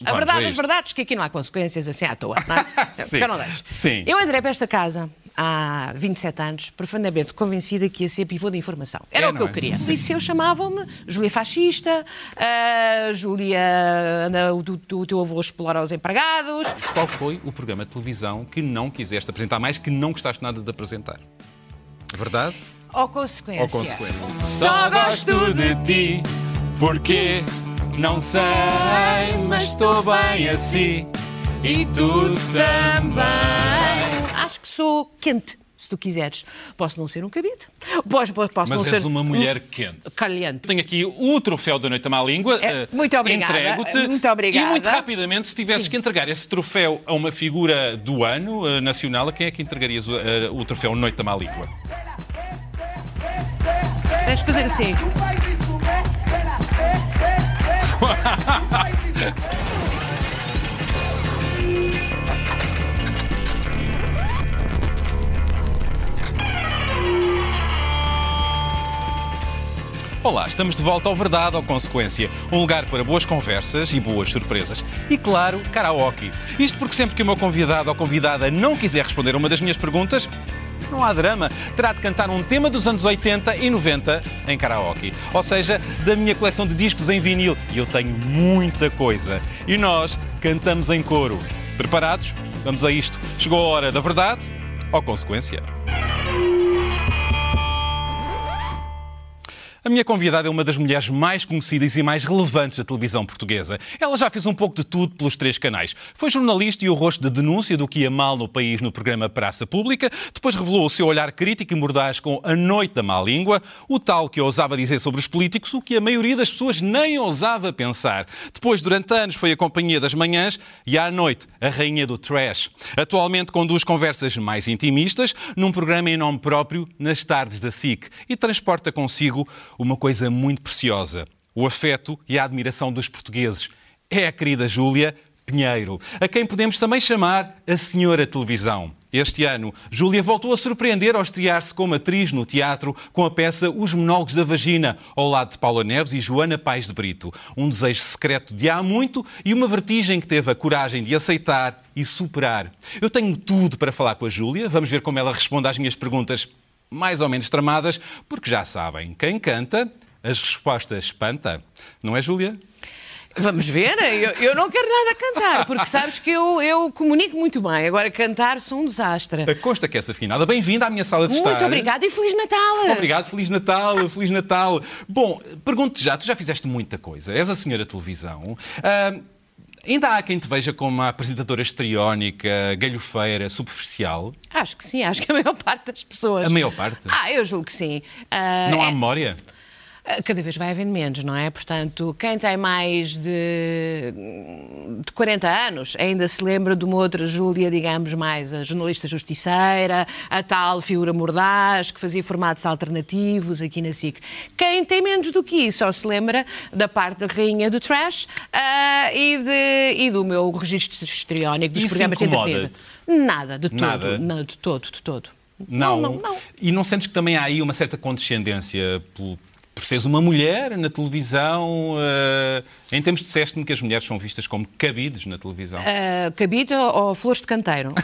verdades. A verdade das verdades, que aqui não há consequências assim à toa. Não é? Sim. Eu não deixo. Sim. Eu entrei para esta casa há 27 anos, profundamente convencida que ia ser pivô de informação. Era É, o que eu é? queria. E se eu chamavam-me Júlia Fascista, ah, Júlia, anda, o, o teu avô explora os empregados. Qual foi o programa de televisão que não quiseste apresentar mais, que não gostaste nada de apresentar? Verdade Ou consequência. ou consequência? Só gosto de ti, porque não sei, mas estou bem assim. E tu também. Acho que sou quente, se tu quiseres. Posso não ser um cabide. Posso, posso, posso não Mas ser és uma mulher quente. um caliente. Tenho aqui o troféu da Noite à Má Língua. É, eh, muito obrigada, Entrego-te. muito obrigada. E muito rapidamente, se tivesses que entregar esse troféu a uma figura do ano eh, nacional, a quem é que entregarias o, eh, o troféu Noite da Má Língua? Tens de fazer assim. Olá, estamos de volta ao Verdade ou Consequência, um lugar para boas conversas e boas surpresas. E claro, karaoke. Isto porque sempre que o meu convidado ou convidada não quiser responder a uma das minhas perguntas, não há drama, terá de cantar um tema dos anos 80 e 90 em karaoke. Ou seja, da minha coleção de discos em vinil. E eu tenho muita coisa. E nós cantamos em coro. Preparados? Vamos a isto. Chegou a hora da verdade ou consequência. A minha convidada é uma das mulheres mais conhecidas e mais relevantes da televisão portuguesa. Ela já fez um pouco de tudo pelos três canais. Foi jornalista e o rosto de denúncia do que ia mal no país no programa Praça Pública. Depois revelou o seu olhar crítico e mordaz com A Noite da Má Língua, o tal que ousava dizer sobre os políticos o que a maioria das pessoas nem ousava pensar. Depois, durante anos, foi a companhia das manhãs e à noite, a rainha do trash. Atualmente conduz conversas mais intimistas num programa em nome próprio nas tardes da SIC e transporta consigo uma coisa muito preciosa: o afeto e a admiração dos portugueses. É a querida Júlia Pinheiro, a quem podemos também chamar a Senhora Televisão. Este ano, Júlia voltou a surpreender ao estrear-se como atriz no teatro com a peça Os Monólogos da Vagina, ao lado de Paula Neves e Joana Paes de Brito. Um desejo secreto de há muito e uma vertigem que teve a coragem de aceitar e superar. Eu tenho tudo para falar com a Júlia, vamos ver como ela responde às minhas perguntas mais ou menos tramadas, porque já sabem, quem canta, as respostas espanta. Não é, Júlia? Vamos ver, eu, eu não quero nada cantar, porque sabes que eu, eu comunico muito bem. Agora, cantar sou um desastre. Consta que és afinada. Bem-vinda à minha sala de estar. Muito obrigada e Feliz Natal! Obrigado, Feliz Natal, Feliz Natal. Bom, pergunto-te já, tu já fizeste muita coisa, és a senhora televisão. Ah, ainda há quem te veja como uma apresentadora estriónica, galhofeira, superficial? Acho que sim, acho que a maior parte das pessoas. A maior parte? Ah, eu julgo que sim. Ah, Não há é- memória? Cada vez vai havendo menos, não é? Portanto, quem tem mais de, de 40 anos ainda se lembra de uma outra Júlia, digamos, mais a jornalista justiceira, a tal figura mordaz que fazia formatos alternativos aqui na SIC. Quem tem menos do que isso só se lembra da parte da rainha do trash ah, e, de- e do meu registro histriónico dos Isso programas de entretenimento. Nada, de todo. Nada? Não, de todo, de todo. Não. não, não. E não sentes que também há aí uma certa condescendência por, por seres uma mulher na televisão? eh, em termos de disseste-me que as mulheres são vistas como cabides na televisão. Uh, cabide ou, flores de canteiro? Uh,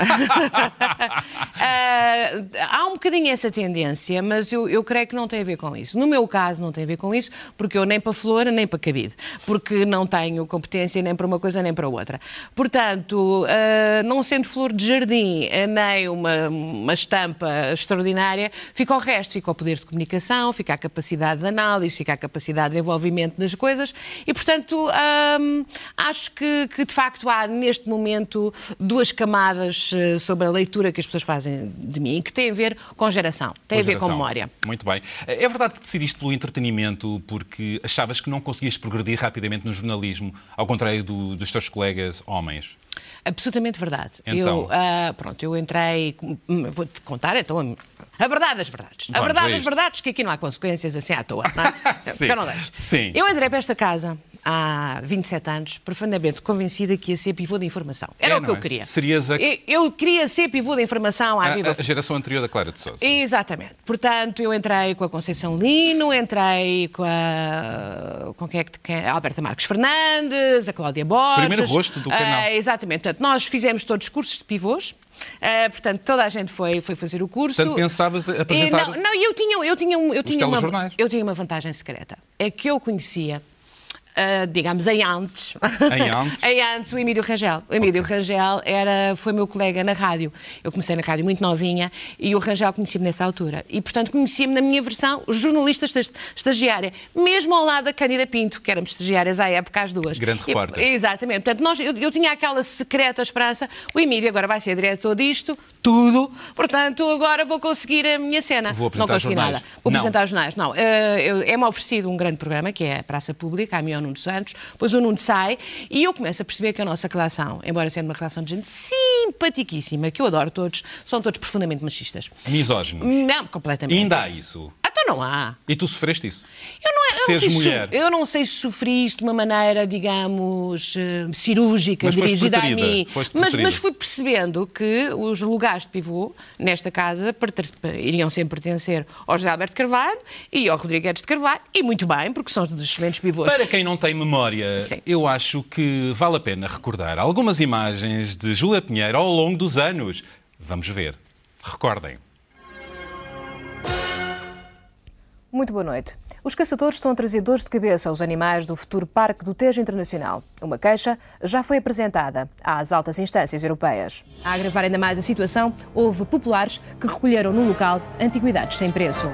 há um bocadinho essa tendência, mas eu, eu creio que não tem a ver com isso. No meu caso, não tem a ver com isso, porque eu nem para flor, nem para cabide. Porque não tenho competência nem para uma coisa nem para outra. Portanto, uh, não sendo flor de jardim, nem uma, uma estampa extraordinária, fica o resto. Fica o poder de comunicação, fica a capacidade de análise, fica a capacidade de envolvimento nas coisas e, portanto, hum, acho que, que, de facto há neste momento duas camadas eh, sobre a leitura que as pessoas fazem de mim que têm a ver com geração, têm a ver com memória. Muito bem. É verdade que decidiste pelo entretenimento porque achavas que não conseguias progredir rapidamente no jornalismo, ao contrário do- dos teus colegas homens? Absolutamente verdade. Então? Eu, ah, pronto, eu entrei, hum, vou-te contar então a, a verdade das verdades. a Vamos verdade a das isto. verdades, que aqui não há consequências assim à toa, não é? Sim, eu não deixo. sim. Eu entrei para esta casa há 27 anos, profundamente convencida que ia ser pivô da informação. Era É, o que eu é? queria. Serias a- Eu, eu queria ser pivô da informação à A, viva a- geração anterior da Clara de Sousa. Exatamente. Portanto, eu entrei com a Conceição Lino, entrei com a com quem é que, quem, a Alberta Marques Fernandes, a Cláudia Borges. Primeiro rosto do canal. Ah, exatamente. Portanto, nós fizemos todos cursos de pivôs. Ah, portanto, toda a gente foi, foi fazer o curso. Portanto, pensavas E apresentar... Não, não, eu tinha, eu tinha, eu tinha uma, eu tinha uma vantagem secreta. É que eu conhecia, ah, digamos, em antes, Em antes? em antes o Emílio Rangel. O Emílio Rangel era, foi meu colega na rádio. Eu comecei na rádio muito novinha e o Rangel conhecia-me nessa altura. E, portanto, conhecia-me na minha versão jornalista esta- estagiária, mesmo ao lado da Cândida Pinto, que éramos estagiárias à época, as duas. Grande repórter. Exatamente. Portanto, nós, eu, eu tinha aquela secreta esperança. O Emílio agora vai ser diretor disto, tudo. Portanto, agora vou conseguir a minha cena. Vou apresentar não consegui jornais. nada. Vou Não. apresentar jornais. Não. Eu- É-me oferecido um grande programa, que é a Praça Pública, a Mion Nuno Santos. Depois o Nuno sai e eu começo a perceber que a nossa relação, embora sendo uma relação de gente simpaticíssima, que eu adoro todos, são todos profundamente machistas. Misóginos. Não, completamente. Ainda há isso. Não há. E tu sofreste isso? Eu não, eu não sei se mulher. eu não sei se sofri isto de uma maneira, digamos, eh, cirúrgica, Mas dirigida a mim. Mas, mas fui percebendo que os lugares de pivô nesta casa iriam sempre pertencer ao José Alberto Carvalho e ao Rodrigo Guedes de Carvalho, e muito bem, porque são dos excelentes pivôs. Para quem não tem memória, Sim. eu acho que vale a pena recordar algumas imagens de Júlia Pinheiro ao longo dos anos. Vamos ver. Recordem. Muito boa noite. Os caçadores estão a trazer dores de cabeça aos animais do futuro Parque do Tejo Internacional. Uma queixa já foi apresentada às altas instâncias europeias. A agravar ainda mais a situação, houve populares que recolheram no local antiguidades sem preço.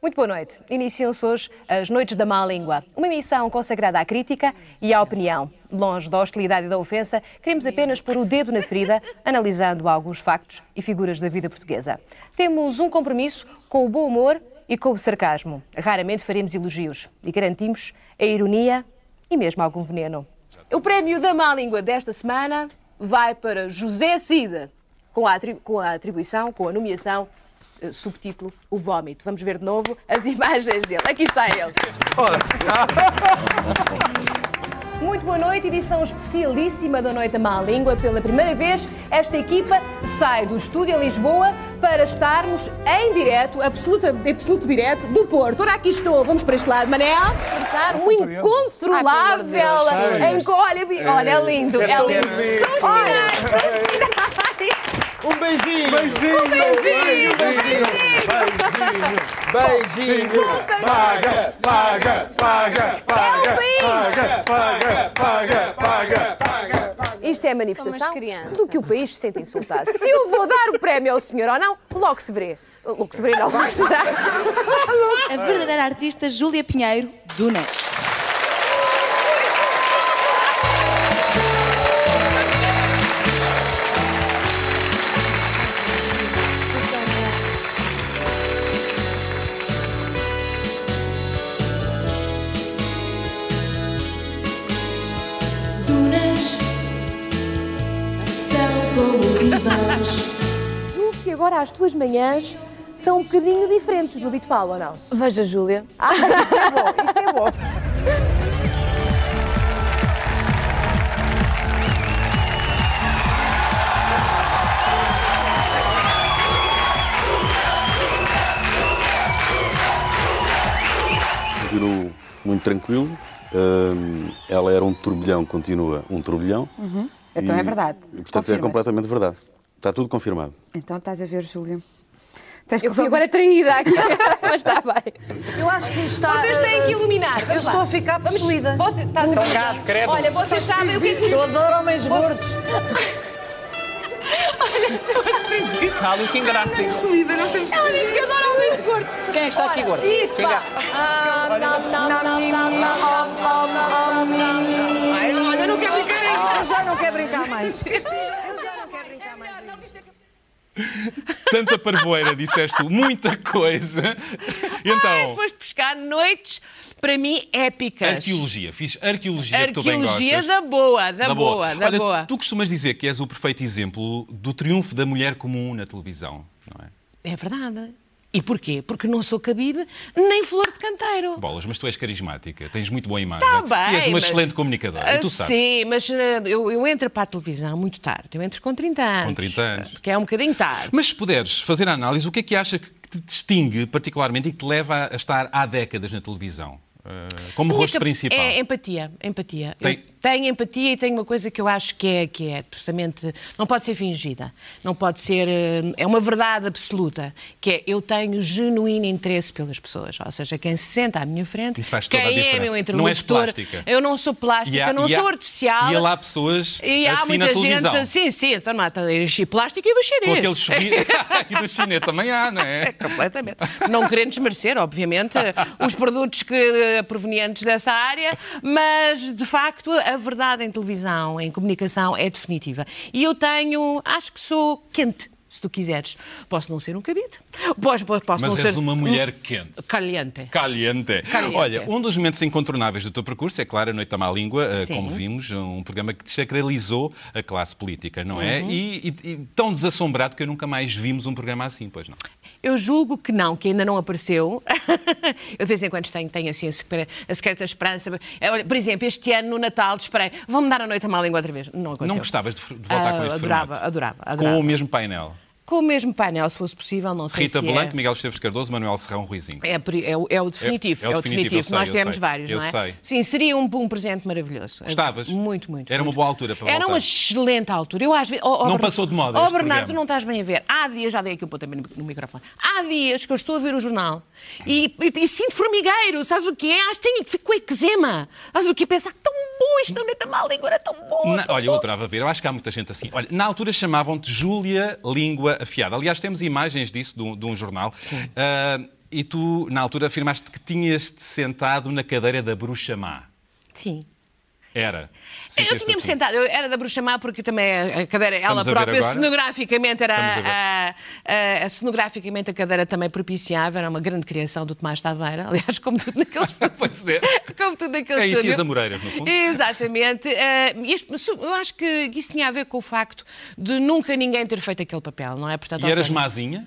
Muito boa noite. Iniciam-se hoje as Noites da Má Língua, uma emissão consagrada à crítica e à opinião. Longe da hostilidade e da ofensa, queremos apenas pôr o dedo na ferida, analisando alguns factos e figuras da vida portuguesa. Temos um compromisso com o bom humor e com o sarcasmo. Raramente faremos elogios e garantimos a ironia e mesmo algum veneno. O prémio da Má Língua desta semana vai para José Cida, com a, atribuição, com a nomeação subtítulo O Vómito. Vamos ver de novo as imagens dele. Aqui está ele. Muito boa noite, edição especialíssima da Noite da Má Língua. Pela primeira vez, esta equipa sai do estúdio em Lisboa para estarmos em direto, absoluta, absoluto direto, do Porto. Ora, aqui estou, vamos para este lado, Manel. Expressar um incontrolável. enco- Olha, olha, é lindo, é lindo. São os sinais, são os sinais. Um beijinho! Beijinho! Um beijinho, Beijinho! Paga, paga, paga, paga, É o país. paga, paga, paga, paga, paga. Isto é a manifestação do que o país se sente insultado. Se eu vou dar o prémio ao senhor ou não, logo se verê. Logo se não, logo se verá. A verdadeira artista Júlia Pinheiro, do NET. Agora as tuas manhãs são um bocadinho diferentes do Paulo, ou não? Veja, Júlia. Ah, isso é bom, isso é bom. Continuo muito tranquilo. Hum, ela era um turbilhão, continua um turbilhão. Então E- é verdade. e, portanto, Confirmas. é completamente verdade. Está tudo confirmado. Então estás a ver, Júlia. Tens eu fui agora traída aqui, mas está bem. Eu acho que está. Vocês têm que iluminar. Vamos eu estou a ficar possuída. Você, estás a ficar. Olha, vocês sabem o que é que. Eu adoro homens gordos. Olha, o que enganaste. Não é possuída, nós temos que. Ela diz que adora homens gordos. Quem é que está aqui gordo? Isso, vá. Olha, não quero brincar já não quero brincar mais. Tanta parvoeira, disseste muita coisa. Então, Ai, foste buscar noites, para mim, épicas. arqueologia. Fiz arqueologia, que tu bem Arqueologia da boa, da, boa, da Olha, boa. Tu costumas dizer que és o perfeito exemplo do triunfo da mulher comum na televisão, não é? É verdade. E porquê? Porque não sou cabide nem flor de canteiro. Bolas, mas tu és carismática, tens muito boa imagem. Está bem. e és uma mas- excelente comunicadora. e tu Ah, sabes. Sim, mas ah, eu, eu entro para a televisão muito tarde. Eu entro com 30 anos. Com 30 anos. Que é um bocadinho tarde. Mas se puderes fazer a análise, o que é que acha que te distingue particularmente e que te leva a estar há décadas na televisão? Uh, como rosto cap- principal. É empatia, empatia. Tem- Eu tenho empatia e tenho uma coisa que eu acho que é, que é absolutamente. Não pode ser fingida. Não pode ser. eh, É uma verdade absoluta. Que é eu tenho genuíno interesse pelas pessoas. Ou seja, quem se senta à minha frente, Isso faz toda a quem é diferença. meu Não interlocutor. és plástica. Eu não sou plástica, há- não e há- sou artificial. E há lá pessoas E há assim muita gente. Sim, sim, então não há plástica e do chinês. Com aquele sorriso. e do chinês também há, não é? Completamente. Não querendo desmerecer, obviamente, os produtos que, eh, provenientes dessa área, mas de facto a verdade em televisão, em comunicação, é definitiva. E eu tenho, acho que sou quente. Se tu quiseres, posso não ser um cabide, posso, posso Mas não és ser uma mulher quente. caliente. Caliente. Caliente. Olha, um dos momentos incontornáveis do teu percurso é, claro, a Noite da Má Língua, eh, Sim. como vimos, um programa que desacralizou a classe política, não é? Uhum. E, e- e tão desassombrado que eu nunca mais vimos um programa assim, pois não? Eu julgo que não, que ainda não apareceu. eu de vez em quando tenho, tenho assim a secre- a secreta esperança. Eh, por exemplo, este ano no Natal esperei, vão-me dar a noite a má língua outra vez. Não aconteceu. Não gostavas de, voltar com Ah, este adorava, formato? adorava, adorava. Com o mesmo painel? Com o mesmo painel, se fosse possível, não sei Rita se Blanco, é. Miguel Esteves Cardoso, Manuel Serrão Ruizinho. É, é o- é o definitivo. É- é o definitivo, eu sei, Nós eu tivemos sei. vários, não é? sei. Sim, seria um, um presente maravilhoso. Gostavas? Muito, muito. Era uma muito. boa altura para Era voltar. uma excelente altura. Eu às vezes. oh, oh, Não Bernardo- passou de moda Oh, Bernardo, tu não estás bem a ver. Há dias, já dei aqui um pontapé no, no microfone. Há dias que eu estou a ver o jornal e, e- e sinto formigueiro. Sabes o que é? Acho que tenho, fico com eczema. Sabes o que é? Pensar tão bom isto, não é tão mal, língua era tão bom. Na- tão olha, eu bom. adorava ver, eu acho que há muita gente assim. Olha, na altura chamavam-te Júlia Língua Afiada. Aliás, temos imagens disso de um, de um jornal. Ah, e tu, na altura, afirmaste que tinhas-te sentado na cadeira da bruxa má. Sim. Era. Eu Sentiste tinha-me assim. sentado, eu era da Bruxa Má porque também a cadeira, ela Estamos própria, cenograficamente, era a a, a- cenograficamente a cadeira também propiciava, era uma grande criação do Tomás Taveira, aliás, como tudo naquele Pois é. como tudo naquele É isso e as Amoreiras, no fundo. Exatamente. Eh, este- eu acho que isso tinha a ver com o facto de nunca ninguém ter feito aquele papel, não é? Portanto, E eras seja, mazinha?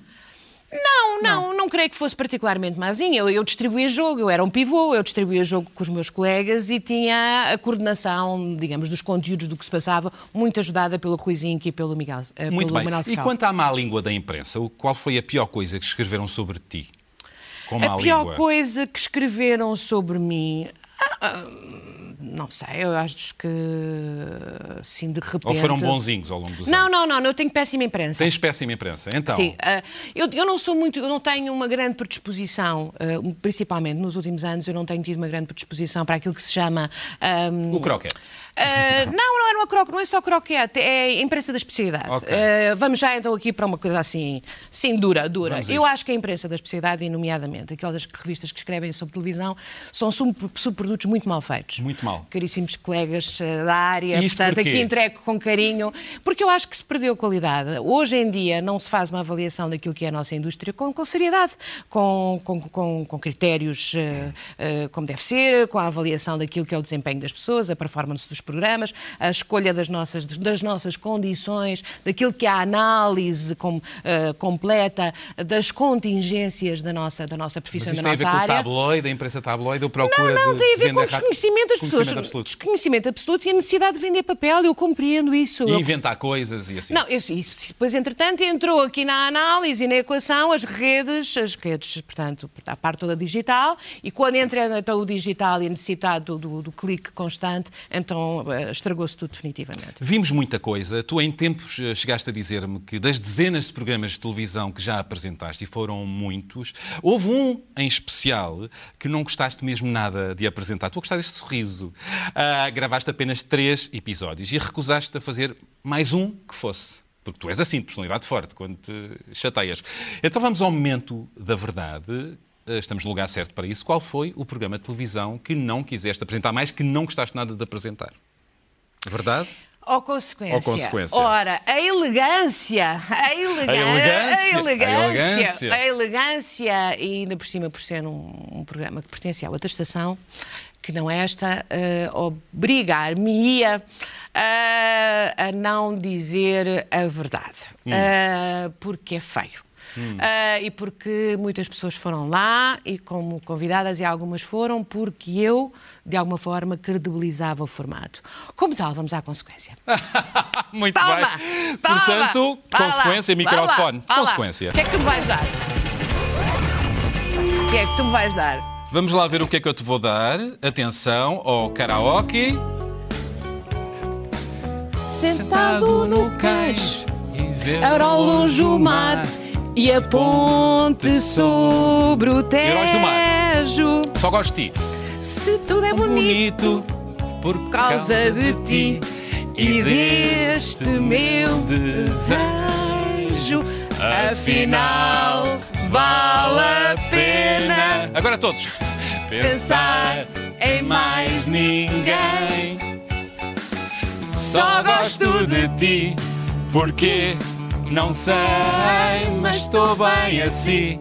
Não, não, não, creio que fosse particularmente mazinha. Eu, eu distribuía jogo, eu era um pivô, eu distribuía jogo com os meus colegas e tinha a coordenação, digamos, dos conteúdos do que se passava, muito ajudada pelo Ruizinho e pelo Miguel. eh, Muito pelo bem. Manuel E quanto à má língua da imprensa, qual foi a pior coisa que escreveram sobre ti? Com má A pior língua. coisa que escreveram sobre mim. ah, ah, não sei, eu acho que. Assim, de repente. Ou foram bonzinhos ao longo dos Não, anos? não, não, eu tenho péssima imprensa. Tens péssima imprensa. Então, Sim, ah, eu, eu não sou muito, eu não tenho uma grande predisposição, ah, principalmente nos últimos anos, eu não tenho tido uma grande predisposição para aquilo que se chama. ahm, o croquete. ah, não, não é, uma croque, não é só croquete, é a imprensa da especialidade. Ok. Ah, vamos já então aqui para uma coisa assim, sim, dura, dura. Vamos Eu isso. acho que a imprensa da especialidade, e nomeadamente aquelas revistas que escrevem sobre televisão, são sub- subprodutos muito mal feitos. Muito mal. Caríssimos colegas ah, da área, isto portanto, porquê? aqui entrego com carinho, porque eu acho que se perdeu qualidade. Hoje em dia não se faz uma avaliação daquilo que é a nossa indústria com, com seriedade, com, com, com, com critérios eh, eh, como deve ser, com a avaliação daquilo que é o desempenho das pessoas, a performance dos programas, a escolha das nossas, das nossas condições, daquilo que é a análise com- eh, completa das contingências da nossa, da nossa Mas profissão, isto da tem a ver nossa com o tabloide, a imprensa tabloide, ou procura Não, não, de tem a ver com rápido? desconhecimento das pessoas. Desconhecimento absoluto. Desconhecimento absoluto e a necessidade de vender papel, eu compreendo isso. E Eu- inventar coisas e assim. Não, isso, isso, depois, entretanto, entrou aqui na análise e na equação as redes, as redes, portanto, a parte toda digital, e quando entra então, o digital e a necessidade do, do- do clique constante, então eh, estragou-se tudo definitivamente. Vimos muita coisa. Tu, em tempos, eh, chegaste a dizer-me que das dezenas de programas de televisão que já apresentaste, e foram muitos, houve um em especial que não gostaste mesmo nada de apresentar. Tu gostaste deste sorriso. Ah, gravaste apenas três episódios e recusaste a fazer mais um que fosse. Porque tu és assim, de personalidade forte, quando te chateias. Então vamos ao momento da verdade. Eh, Estamos no lugar certo para isso. Qual foi o programa de televisão que não quiseste apresentar mais, que não gostaste nada de apresentar? Verdade? Ou consequência. Ou consequência. Ora, a elegância, a, elegância, a elegância, a elegância. e ainda por cima, por ser um, um programa que pertence à outra estação, não é esta, eh, obrigar-me-ia a, a não dizer a verdade, Hum. Eh, porque é feio. Eh, e porque muitas pessoas foram lá e como convidadas e algumas foram porque eu, de alguma forma, credibilizava o formato. Como tal, vamos à consequência. Muito Toma! bem. Toma! Portanto, lá, consequência, lá, microfone. lá. Consequência. O que é que tu me vais dar? O que é que tu me vais dar? Vamos lá ver o que é que eu te vou dar. Atenção ao karaoke. Sentado no cais, era ao longe o mar e a ponte sobre o Heróis do mar. Tejo. Só gosto de ti. Se tudo é bonito por causa de ti e deste meu desejo, afinal vale a pena Agora todos. pensar em mais ninguém. Só gosto de ti porque não sei, mas estou bem assim.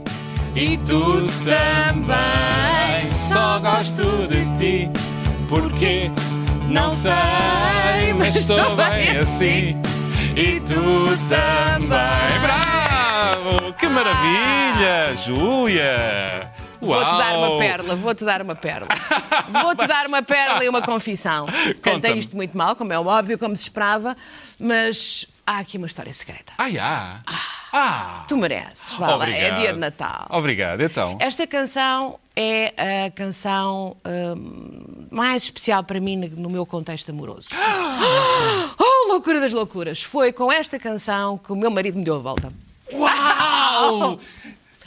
E tu também. Só gosto de ti porque não sei, mas estou bem assim. E tu também. Bravo! Que maravilha, Júlia! Vou-te dar uma pérola, vou-te dar uma pérola. Vou-te dar uma pérola e uma confissão. Cantei isto muito mal, como é óbvio, como se esperava, mas há aqui uma história secreta. Ah, já? Ah! Tu mereces, vá lá, é Obrigado. dia de Natal. Obrigado, então. Esta canção é a canção hum, mais especial para mim no meu contexto amoroso. Oh, loucura das loucuras! Foi com esta canção que o meu marido me deu a volta. Uau!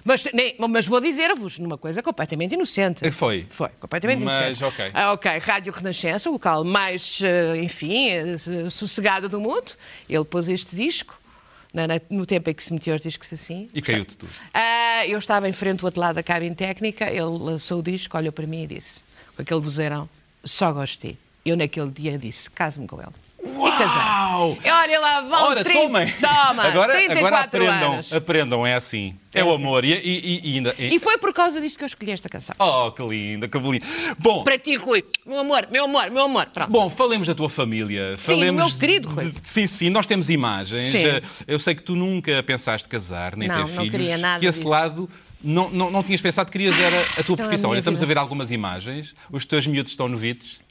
Mas, nem- mas vou dizer-vos numa coisa completamente inocente. Foi. Foi, completamente Mas, inocente. ok. Ah, ok, Rádio Renascença, o local mais, eh, enfim, eh, sossegado do mundo. Ele pôs este disco, na- na- no tempo em que se metia os discos assim. E caiu-te tudo. Ah, eu estava em frente do outro lado da cabine técnica, ele lançou o disco, olhou para mim e disse, com aquele vozeirão, só ti. Eu naquele dia disse, case-me com ele. E casei. E olha lá, vão Ora, 30, tomem! toma, agora, 34 agora aprendam, anos. aprendam, é assim. É, É o assim. amor. E, e- e ainda. e- E foi por causa disto que eu escolhi esta canção. Oh, que linda, que bonito. Bom, Para ti, Rui. Meu amor, meu amor, meu amor. Pronto. Bom, falemos da tua família. Sim, falemos o meu querido Rui. de- Sim, sim, nós temos imagens. Sim. Eh, Eu sei que tu nunca pensaste casar, nem Não, ter não filhos. queria nada Que esse disso. lado não, não, não tinhas pensado que querias era a tua Então, a profissão. minha Olha, estamos a ver algumas imagens. Os teus miúdos estão novitos.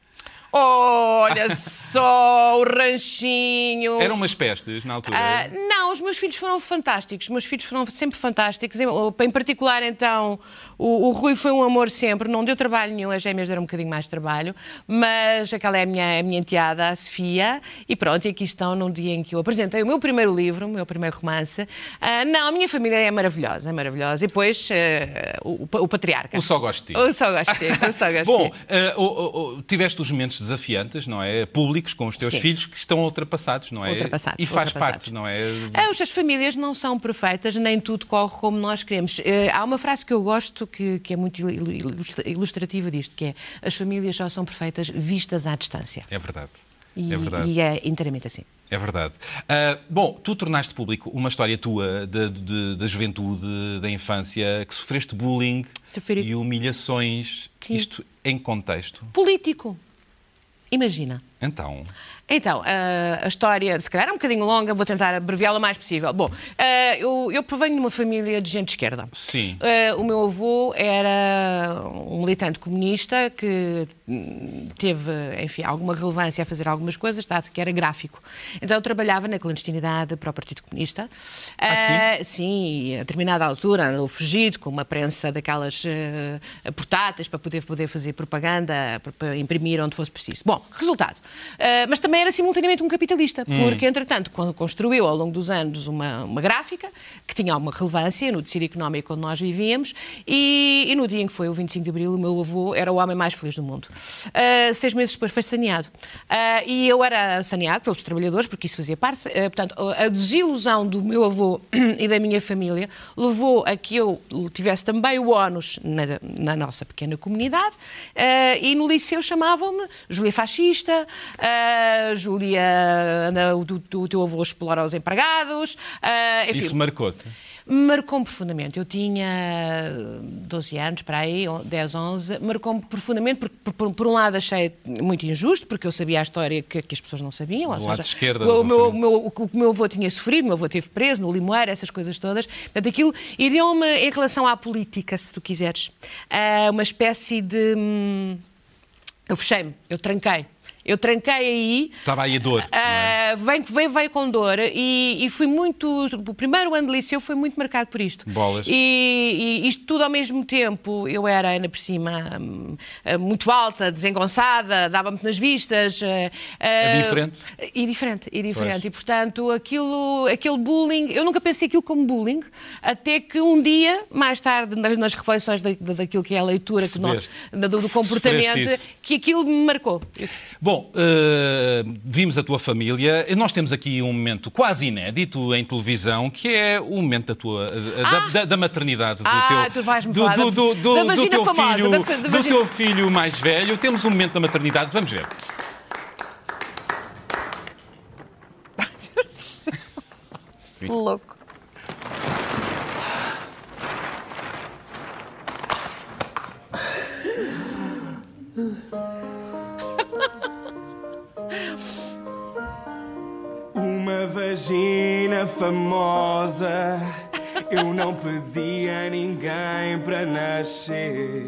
Olha só o ranchinho. Eram umas pestes na altura. Ah, não, os meus filhos foram fantásticos. Os meus filhos foram sempre fantásticos. Em, em particular, então, o, o Rui foi um amor sempre. Não deu trabalho nenhum. As gêmeas deram um bocadinho mais de trabalho. Mas aquela é a minha, a minha enteada, a Sofia. E pronto, e aqui estão num dia em que eu apresentei o meu primeiro livro, o meu primeiro romance. Ah, não, a minha família é maravilhosa, é maravilhosa. E depois, ah, o, o patriarca. O só gosto de ti. O só gosto de ti, o só gosto Bom, eh, o- tiveste os momentos desafiantes, não é? Públicos com os teus Sim. filhos que estão ultrapassados, não é? Ultrapassados, E faz ultrapassados. parte, não é? As famílias não são perfeitas, nem tudo corre como nós queremos. Há uma frase que eu gosto que, que é muito il- il- ilustra- ilustrativa disto, que é as famílias só são perfeitas vistas à distância. É verdade. E é verdade. e é inteiramente assim. É verdade. Ah, bom, tu tornaste público uma história tua da juventude, da infância, que sofreste bullying Sofri. e humilhações. Sim. Isto em contexto. Político. Imagina. Então, Então, ah, a história, se calhar é um bocadinho longa, vou tentar abreviá-la o mais possível. Bom, ah, eu, eu provenho de uma família de gente de esquerda. Sim. Ah, o meu avô era um militante comunista que hum, teve, enfim, alguma relevância a fazer algumas coisas, dado que era gráfico. Então, eu trabalhava na clandestinidade para o Partido Comunista. Ah, sim, e a determinada altura andou fugido com uma prensa daquelas portáteis para poder, poder fazer propaganda, para imprimir onde fosse preciso. Bom, resultado. Ah, mas também era simultaneamente um capitalista, porque, entretanto, quando construiu ao longo dos anos uma, uma gráfica que tinha alguma relevância no tecido económico onde nós vivíamos, e, e no dia em que foi o 25 de Abril, o meu avô era o homem mais feliz do mundo. Ah, seis meses depois foi saneado. Ah, e eu era saneado pelos trabalhadores, porque isso fazia parte. Ah, portanto, a desilusão do meu avô e da minha família levou a que eu tivesse também o ónus na, na nossa pequena comunidade, e no liceu chamavam-me Júlia Fascista, ah, Júlia, anda, o, tu- o teu avô explora os empregados. ah, enfim, Isso marcou-te. Marcou-me profundamente. Eu tinha 12 anos, para aí, 10, 11. Marcou-me profundamente, porque, por, por- por um lado, achei muito injusto, porque eu sabia a história que, que as pessoas não sabiam. ou Do lado seja, esquerdo o, meu, o meu- o que o meu avô tinha sofrido, o meu avô esteve preso no Limoeiro, essas coisas todas. Portanto, aquilo e deu-me, em relação à política, se tu quiseres, ah, uma espécie de. hum, Eu fechei-me, eu tranquei. Eu tranquei aí. Estava aí a dor. não é? Ah, veio, veio, com dor e, e fui muito. O primeiro ano de liceu foi muito marcado por isto. Bolas. E, e isto tudo ao mesmo tempo. Eu era, ainda por cima, hum, ah, muito alta, desengonçada, dava-me nas vistas. ah, É diferente? E diferente, e diferente. Pois. E portanto, aquilo, aquele bullying. Eu nunca pensei aquilo como bullying, até que um dia, mais tarde, nas, nas reflexões da, da- daquilo que é a leitura que nós, do, do comportamento, que aquilo me marcou. Bom, eh, vimos a tua família. Nós temos aqui um momento quase inédito em televisão, que é o momento da tua eh, da, da- da maternidade do Ah, teu tu vais-me do, do, do, do, da do teu famosa, filho da da do vagina- teu filho mais velho. Temos um momento da maternidade. Vamos ver. Louco. Uma vagina famosa. Eu não pedi a ninguém para nascer.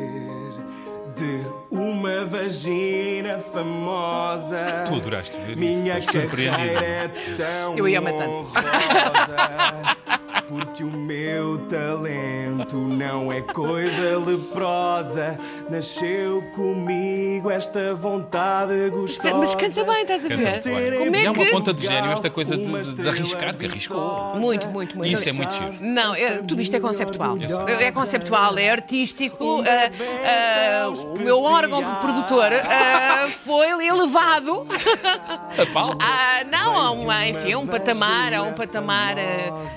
De uma vagina famosa. Tu adoraste ver isso. Minha surpreendido. carreira é tão Eu ia matando. Porque o meu talento não é coisa leprosa. Nasceu comigo esta vontade gostosa. Mas canta bem, estás a Canta ver? Como é é uma que. ponta de gênio esta coisa de, de, arriscar, que arriscou. Muito, muito, muito. Isso é muito giro. Não, é- tudo isto é conceptual. Eu sei. É conceptual, é artístico. ah, ah, o meu órgão reprodutor ah, foi elevado. A palco. Ah, não, a um, enfim, a um patamar, a um patamar,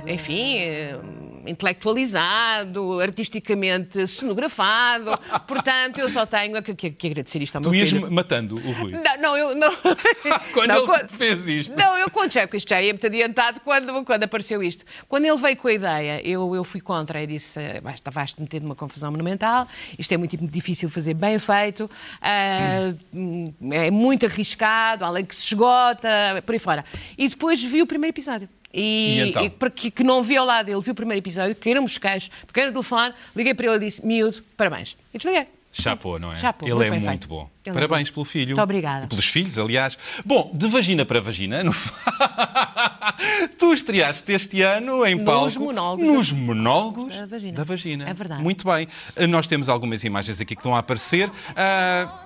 enfim, ah, intelectualizado, artisticamente cenografado. Portanto, eu só tenho que, que- que agradecer isto ao meu Tu ias filho. matando o Rui. Não, não, eu não. Quando Não, ele quando- fez isto. Não, eu conto já, isto já ia muito adiantado quando, quando apareceu isto. Quando ele veio com a ideia, eu, eu fui contra e disse: eh, basta, vais-te meter numa confusão monumental, isto é muito difícil fazer bem feito, hum, é muito arriscado, além que se esgota, por aí fora. E depois vi o primeiro episódio. E, E então? e para que, que não vi ao lado dele, vi o primeiro episódio, caíram os queixos, peguei no telefone, liguei para ele e disse: miúdo, parabéns. E desliguei. Chapô, não é? Chapô, Ele é muito feito. bom. Ele é Parabéns bom. pelo filho. Muito obrigada. E pelos filhos, aliás. Bom, de vagina para vagina, no- tu estreaste este ano em Nos palco monólogos nos monólogos da vagina. da vagina. É verdade. Muito bem. Nós temos algumas imagens aqui que estão a aparecer. Ah,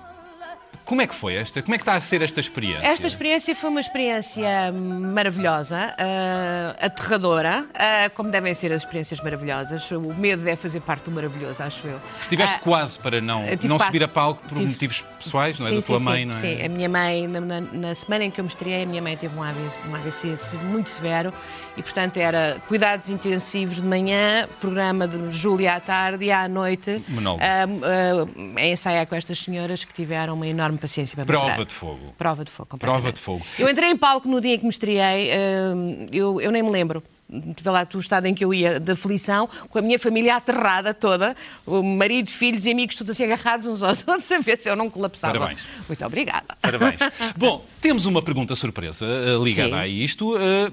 como é que foi esta? Como é que está a ser esta experiência? Esta experiência foi uma experiência maravilhosa, ah, aterradora, ah, como devem ser as experiências maravilhosas. O medo deve fazer parte do maravilhoso, acho eu. Estiveste Ah, quase para não, não quase- subir a palco por tive- motivos pessoais, não é? Sim, da tua sim, mãe, não é? Sim, a minha mãe, na, na- na semana em que eu me estreiei, a minha mãe teve um AVC, um AVC muito severo e, portanto, era cuidados intensivos de manhã, programa de Júlia à tarde e à noite Monólogos. a ensaiar com estas senhoras que tiveram uma enorme paciência para Prova de fogo. Prova de fogo, Prova de fogo. Eu entrei em palco no dia em que me estreiei, hum, eu, eu nem me lembro. Vê lá o estado em que eu ia de aflição, com a minha família aterrada toda, o marido, filhos e amigos todos assim agarrados uns aos outros, a ver se eu não colapsava. Parabéns. Muito obrigada. Parabéns. Bom, temos uma pergunta surpresa eh, ligada Sim. a isto. Eh,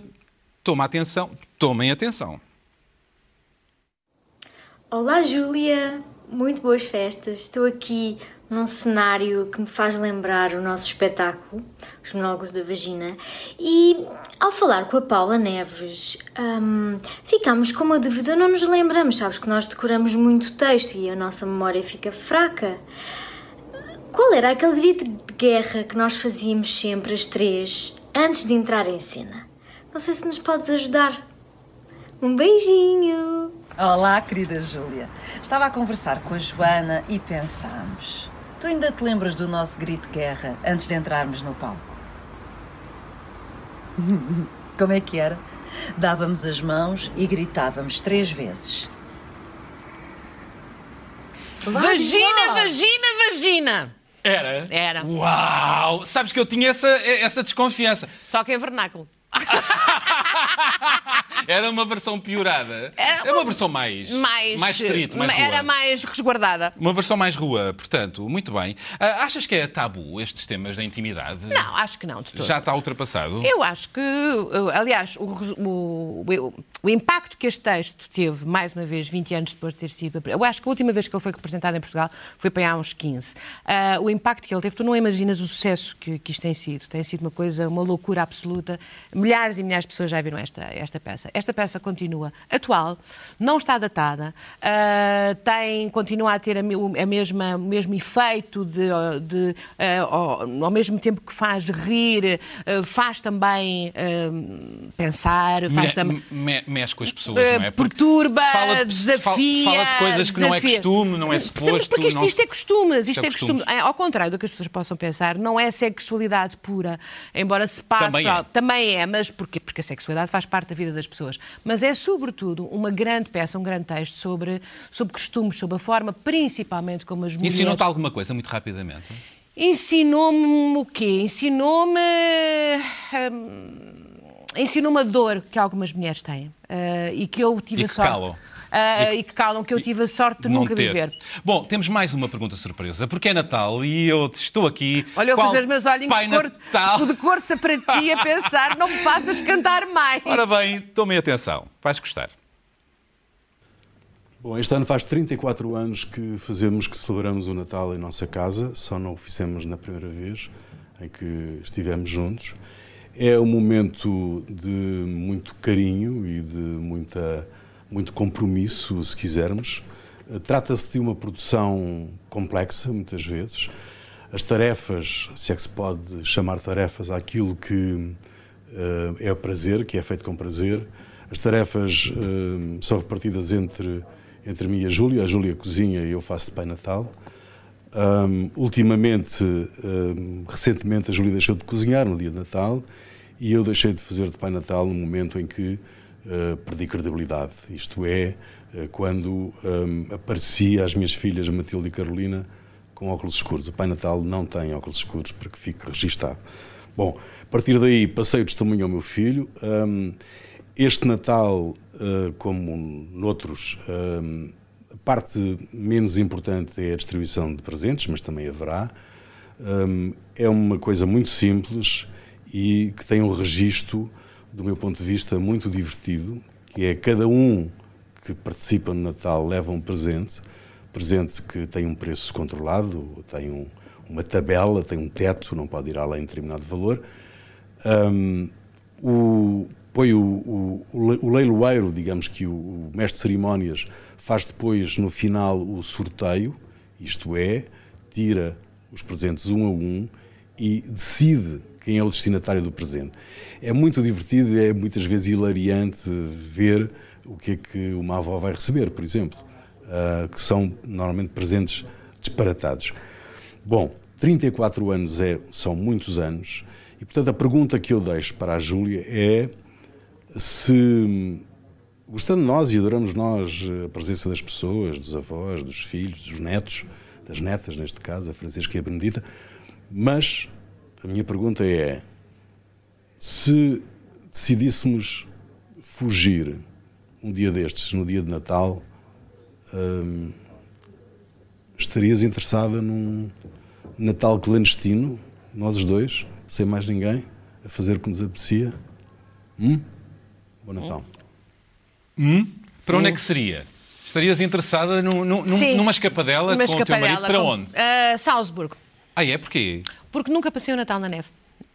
toma atenção, tomem atenção. Olá, Júlia! Muito boas festas. Estou aqui num cenário que me faz lembrar o nosso espetáculo, Os Monólogos da Vagina, e ao falar com a Paula Neves, hum, ficámos com uma dúvida, não nos lembramos, sabes que nós decoramos muito texto e a nossa memória fica fraca. Qual era aquele grito de guerra que nós fazíamos sempre as três antes de entrar em cena? Não sei se nos podes ajudar. Um beijinho! Olá, querida Júlia. Estava a conversar com a Joana e pensámos. Tu ainda te lembras do nosso grito de guerra antes de entrarmos no palco? Como é que era? Dávamos as mãos e gritávamos três vezes. Vagina, vagina, vagina! Era? Era. Uau! Sabes que eu tinha essa, essa desconfiança. Só que em vernáculo. Era uma versão piorada. Era uma versão mais. Mais, Mais street, mais rua. Era mais resguardada. Uma versão mais rua, portanto, muito bem. Ah, achas que é tabu estes temas da intimidade? Não, acho que não. de todo. Já está ultrapassado? Eu acho que, uh, aliás, o, o- o- o impacto que este texto teve, mais uma vez, 20 anos depois de ter sido. Eu acho que a última vez que ele foi representado em Portugal foi para há uns 15. Ah, o impacto que ele teve, tu não imaginas o sucesso que, que isto tem sido. Tem sido uma coisa, uma loucura absoluta. Milhares e milhares de pessoas já viram esta, esta peça. Esta peça continua atual, não está datada, ah, tem, continua a ter a, a mesma, o mesmo efeito de, de, ah, ao, ao mesmo tempo que faz rir, ah, faz também pensar, faz Me- também. me- mexe com as pessoas, não é? Eh, Porque perturba, fala de- desafia. fala de coisas que não é desafia. costume, não é suposto, Porque isto, isto é costumes, isto Isto é é costume. costumes. É, Ao contrário do que as pessoas possam pensar, não é sexualidade pura, embora se passe. Também para- é. também é, mas porquê? Porque a sexualidade faz parte da vida das pessoas. Mas é, sobretudo, uma grande peça, um grande texto sobre, sobre costumes, sobre a forma, principalmente como as mulheres. Ensinou-te alguma coisa, muito rapidamente? Ensinou-me o quê? Ensinou-me. hum, ensinou-me a dor que algumas mulheres têm ah, e que eu tive E a que sorte. calam. Ah, e que calam, que eu tive a sorte de nunca ter. viver. Bom, temos mais uma pergunta surpresa, porque é Natal e eu estou aqui. Olha, eu Qual fazer os meus olhinhos Pai de cor, Natal? de corça para ti a pensar, não me faças cantar mais. Ora bem, tomem atenção, vais gostar. Bom, este ano faz 34 anos que fazemos, que celebramos o Natal em nossa casa, só não o fizemos na primeira vez em que estivemos juntos. É um momento de muito carinho e de muita, muito compromisso, se quisermos. Eh, Trata-se de uma produção complexa, muitas vezes. As tarefas, se é que se pode chamar tarefas àquilo que eh, é prazer, que é feito com prazer. As tarefas eh, são repartidas entre, entre mim e a Júlia. A Júlia cozinha e eu faço de Pai Natal. Ahm, ultimamente, ahm, recentemente, a Júlia deixou de cozinhar no dia de Natal e eu deixei de fazer de Pai Natal no momento em que ah, perdi credibilidade. Isto é, ah, quando ahm, aparecia às minhas filhas, Matilde e Carolina, com óculos escuros. O Pai Natal não tem óculos escuros, para que fique registado. Bom, a partir daí passei o testemunho ao meu filho. Ahm, este Natal, ah, como noutros, ahm, a parte menos importante é a distribuição de presentes, mas também haverá. Hum, é uma coisa muito simples e que tem um registro, do meu ponto de vista, muito divertido, que é cada um que participa no Natal leva um presente, presente que tem um preço controlado, tem um- uma tabela, tem um teto, não pode ir além de determinado valor. Hum, o, põe o, o, o leiloeiro, digamos que o, o mestre de cerimónias, faz depois no final o sorteio, isto é, tira os presentes um a um e decide quem é o destinatário do presente. É muito divertido, é muitas vezes hilariante ver o que é que uma avó vai receber, por exemplo, ah, que são normalmente presentes disparatados. Bom, 34 anos é, são muitos anos, e portanto a pergunta que eu deixo para a Júlia é se, gostando nós e adoramos nós a presença das pessoas, dos avós, dos filhos, dos netos, das netas, neste caso, a Francisca e a Benedita, mas a minha pergunta é: se decidíssemos fugir um dia destes, no dia de Natal, hum, estarias interessada num Natal clandestino, nós os dois, sem mais ninguém, a fazer o que nos apetecia? Hum? Bom Natal. Hum? Para onde é que seria? Estarias interessada num- num- Sim. numa escapadela com o teu marido? escapadela Para com- onde? Ah, Salzburgo. Ah, é? Porquê? Porque nunca passei o Natal na neve.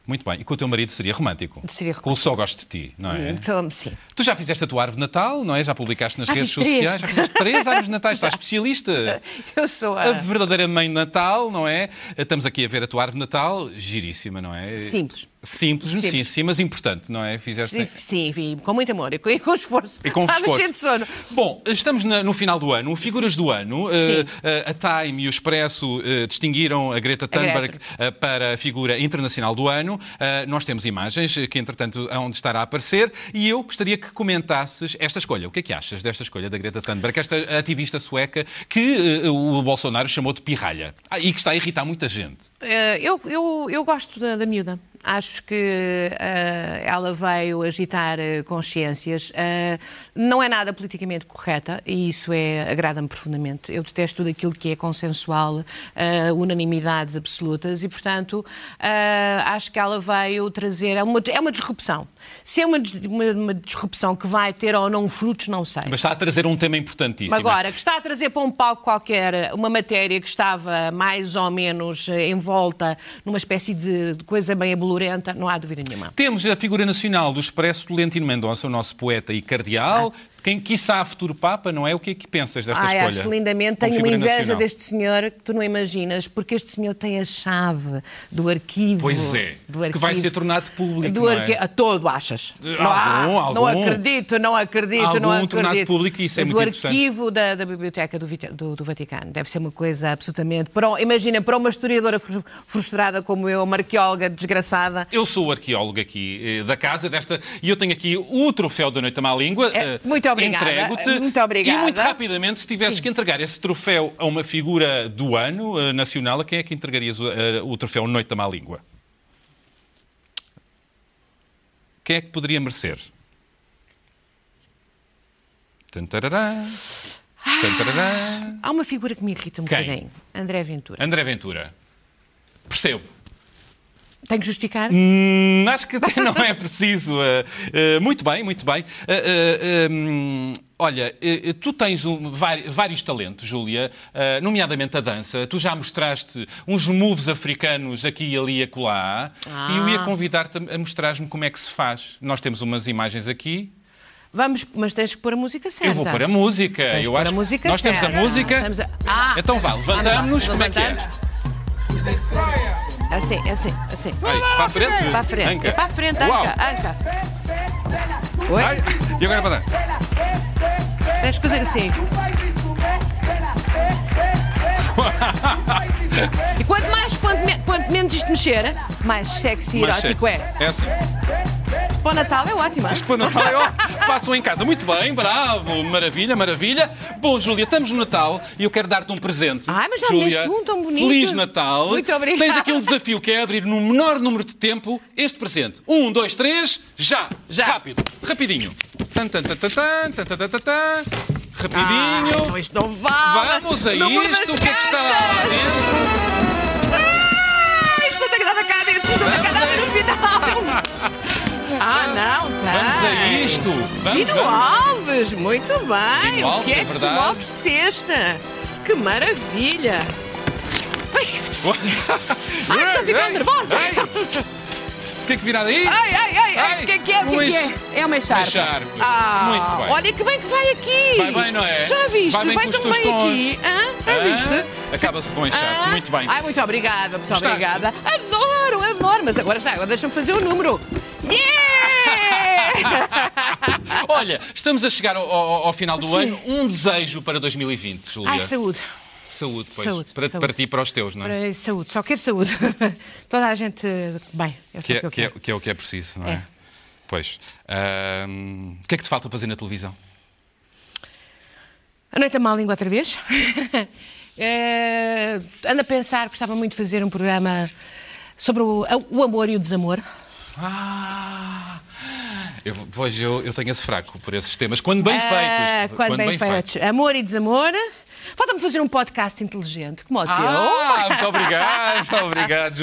Muito bem. E com o teu marido seria romântico? Seria Com o só gosto de ti, não é? Então, sim. Tu já fizeste a tua árvore de Natal, não é? Já publicaste nas Já redes três. sociais. Já fizeste três árvores de Natal. Estás especialista. Eu sou a. A verdadeira mãe de Natal, não é? Estamos aqui a ver a tua árvore de Natal, giríssima, não é? Simples. Simples, sim, Simples. sim, mas importante, não é? Fizeste. Sim, sim, com muito amor e com, e com esforço. E com esforço. cheio de sono. Bom, estamos na- no final do ano, figuras do ano. Sim. Eh, a Time e o Expresso eh, distinguiram a Greta Thunberg Greta. eh, para a figura internacional do ano. Nós temos imagens que, entretanto, hão de estar a aparecer e eu gostaria que comentasses esta escolha. O que é que achas desta escolha da Greta Thunberg, esta ativista sueca que o Bolsonaro chamou de pirralha Ah, e que está a irritar muita gente? Eu, eu, eu gosto da, da miúda. Acho que eh, ela veio agitar eh, consciências. Eh, não é nada politicamente correta e isso é, agrada-me profundamente. Eu detesto tudo aquilo que é consensual, eh, unanimidades absolutas e, portanto, acho que ela veio trazer. É uma, é uma disrupção. Se é uma, uma, uma disrupção que vai ter ou não frutos, não sei. Mas está a trazer um tema importantíssimo. Agora, que está a trazer para um palco qualquer uma matéria que estava mais ou menos envolta numa espécie de de coisa bem não há dúvida nenhuma. Temos a figura nacional do Expresso Tolentino Mendonça, o nosso poeta e cardeal, quem quiçá futuro Papa, não é? O que é que pensas desta Ai, escolha? acho lindamente. Tenho uma inveja nacional. deste senhor que tu não imaginas, porque este senhor tem a chave do arquivo. Pois é, do que vai arquivo- ser tornado público, Do não é? A todo, achas? Eh, não, há. algum, não algum. acredito, não acredito, não Algum acredito. tornado público, isso é Mas muito o arquivo da, da Biblioteca do, do- do Vaticano deve ser uma coisa absolutamente... Para, imagina, para uma historiadora fru- frustrada como eu, uma arqueóloga desgraçada, Eu sou o arqueólogo aqui eh, da casa desta e eu tenho aqui o troféu da Noite à Má Língua. É, eh, muito obrigada, Entrego-te. muito obrigada. E muito rapidamente, se tivesses que entregar esse troféu a uma figura do ano eh, nacional, a quem é que entregarias o, eh, o troféu Noite da Má Língua? Quem é que poderia merecer? Tantarará. Tantarará. há uma figura que me irrita um Quem? bocadinho. André Ventura. André Ventura. Percebo. Tenho que justificar? Hum, acho que até não é preciso. Uh, uh, muito bem, muito bem. Uh, uh, um, olha, tu tens um- vários talentos, Júlia, nomeadamente a dança. Tu já mostraste uns moves africanos aqui e ali e acolá. Ah. E eu ia convidar-te a mostrar-me como é que se faz. Nós temos umas imagens aqui. Vamos, mas tens que pôr a música certa. Eu vou pôr a música. Tens de eu pôr acho a música Nós temos a certa. música. Temos a- Ah! Então vá, levantamos-nos. Como é que é? levantamos. Assim, assim, assim. Ai, para a frente? Para a frente. Anca. É para a frente, Uau. anca, anca. Oi? Ai, e agora para trás. Tens que fazer assim. E quanto mais, quanto, me- quanto menos isto mexer, mais sexy e erótico sexy. é. É assim. Para o Natal é ótimo. Isto para o Natal é ó, Façam em casa. Muito bem, bravo, maravilha, maravilha. Bom, Júlia, estamos no Natal e eu quero dar-te um presente. Ai, mas já Júlia, me deste um tão bonito. Feliz Natal. Muito obrigada. Tens aqui um desafio que é abrir no menor número de tempo este presente. Um, dois, três, já. Já. Rápido, rapidinho. Tan, tan, tan, tan, tan, tan, tan, tan. Rapidinho. Ah, isto não vale. Vamos a isto. O que é que está lá dentro? Ah, isto não tem nada cá dentro. Isto não tem nada no final. Ah, não, tem. Vamos a isto. Vamos, Tino vamos. Alves, muito bem. Tino o Alves, que é, é que tu me ofereceste? Que maravilha. Ai, ai estou a ficar Ai, nervosa. ai. O que é que virá daí? Ai, ai, ai, ai, o que é que é? O que é, que é? É uma echarpe. echarpe. Ah, Muito bem. Olha que bem que vai aqui. Vai bem, não é? Já viste? Vai bem com os tão bem tons. aqui. Hã? Já Ah, viste? Acaba-se com enxerto. Ah, Muito bem. Ai, muito obrigada, muito Gostaste? obrigada. Adoro, adoro. Mas agora já, agora deixa-me fazer o número. Yeah! Olha, estamos a chegar ao, ao- ao final do Sim. ano. Um desejo para 2020, Júlia. Ai, saúde. Saúde, pois. Saúde, para, saúde. para ti e para os teus, não é? Para- Saúde, só quero saúde. Toda a gente bem. É Que é, que que, é, que é o que é preciso, não é? É. Pois. O que é que te falta fazer na televisão? A noite a má língua outra vez. Eh, ando a pensar, gostava muito de fazer um programa sobre o, o amor e o desamor. Ah! Eu, pois eu, eu tenho esse fraco por esses temas. Quando bem Ah, feitos. quando, bem, feitos. Amor e desamor. Falta-me fazer um podcast inteligente, como o teu. Ah, muito obrigado, muito obrigado.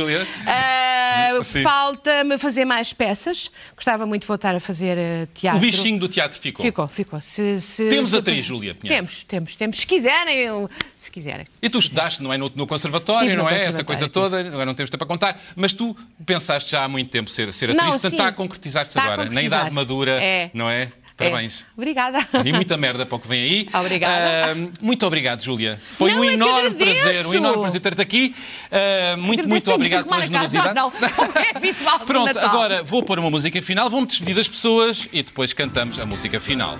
Ah, Sim. Falta-me fazer mais peças. Gostava muito de voltar a fazer eh, teatro. O bichinho do teatro ficou. Ficou, ficou. Se, se- Temos se- atriz, Pinheiro. Temos, temos, temos. Se quiserem, eu- se quiserem. E tu estudaste, não é? No, no conservatório, Tive no não é? Essa conservatório, coisa tive. toda, agora não temos tempo a contar. Mas tu pensaste já há muito tempo ser, ser atriz, Não, portanto sim. está a concretizar-se agora, na concretizar-se. idade madura, É. não é? Parabéns. Obrigada. E muita merda para o que vem aí. Obrigada. Ah, muito obrigado, Júlia. Foi Não, um é enorme prazer, um enorme prazer ter-te aqui. Ah, muito, muito obrigado pela generosidade. Não, não é Pronto, agora vou pôr uma música final, vou-me despedir das pessoas e depois cantamos a música final.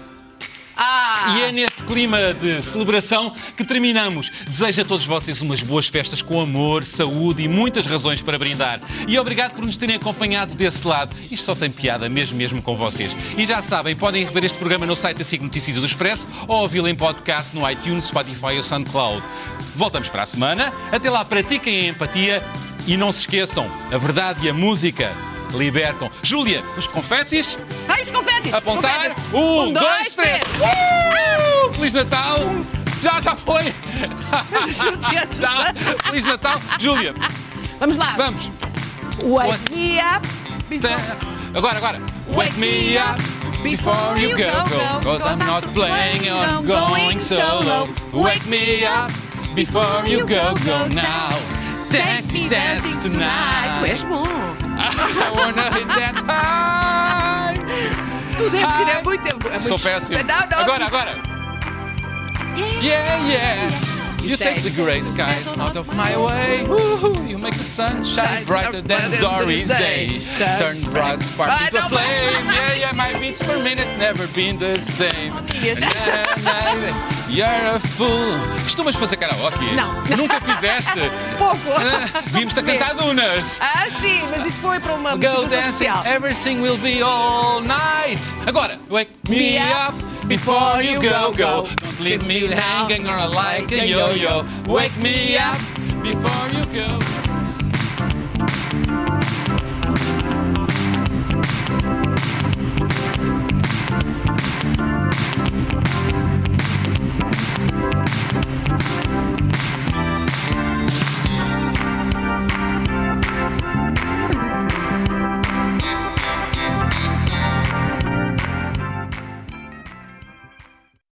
Ah! E é neste clima de celebração que terminamos. Desejo a todos vocês umas boas festas com amor, saúde e muitas razões para brindar. E obrigado por nos terem acompanhado desse lado. Isto só tem piada, mesmo mesmo com vocês. E já sabem, podem rever este programa no site da SIC Notícias do Expresso ou ouvi-lo em podcast no iTunes, Spotify ou SoundCloud. Voltamos para a semana. Até lá, pratiquem a empatia e não se esqueçam, a verdade e a música libertam. Júlia, os confetes? Ai, os confetes! Apontar. confetes. Um, dois, três. Uh! Feliz Natal. Já, já foi. já. Feliz Natal. Júlia, Vamos lá. vamos. Wake me up before... Agora, agora. Wake me up before you go, go. Cause I'm not playing on going solo. Wake me up before you go, go now. Take me dancing tonight. Tu és bom. I wanna hit that high. Tu deves ir, é muito... É muito Sou péssimo. Não, não. Agora, agora. Yeah, yeah. You take the grey skies out of my way. You make the sun shine brighter than Dory's day. Turn bright spark into a flame. Yeah, yeah, my beats per minute never been the same. You're a fool. Costumas fazer karaoke? Não. Nunca fizeste? Pouco. Vimos-te a cantar dunas. Ah, sim, mas isso foi para uma Go dancing, especial. everything will be all night. Agora, wake me up before you go, go. Don't leave me hanging or like a yo-yo. Wake me up before you go.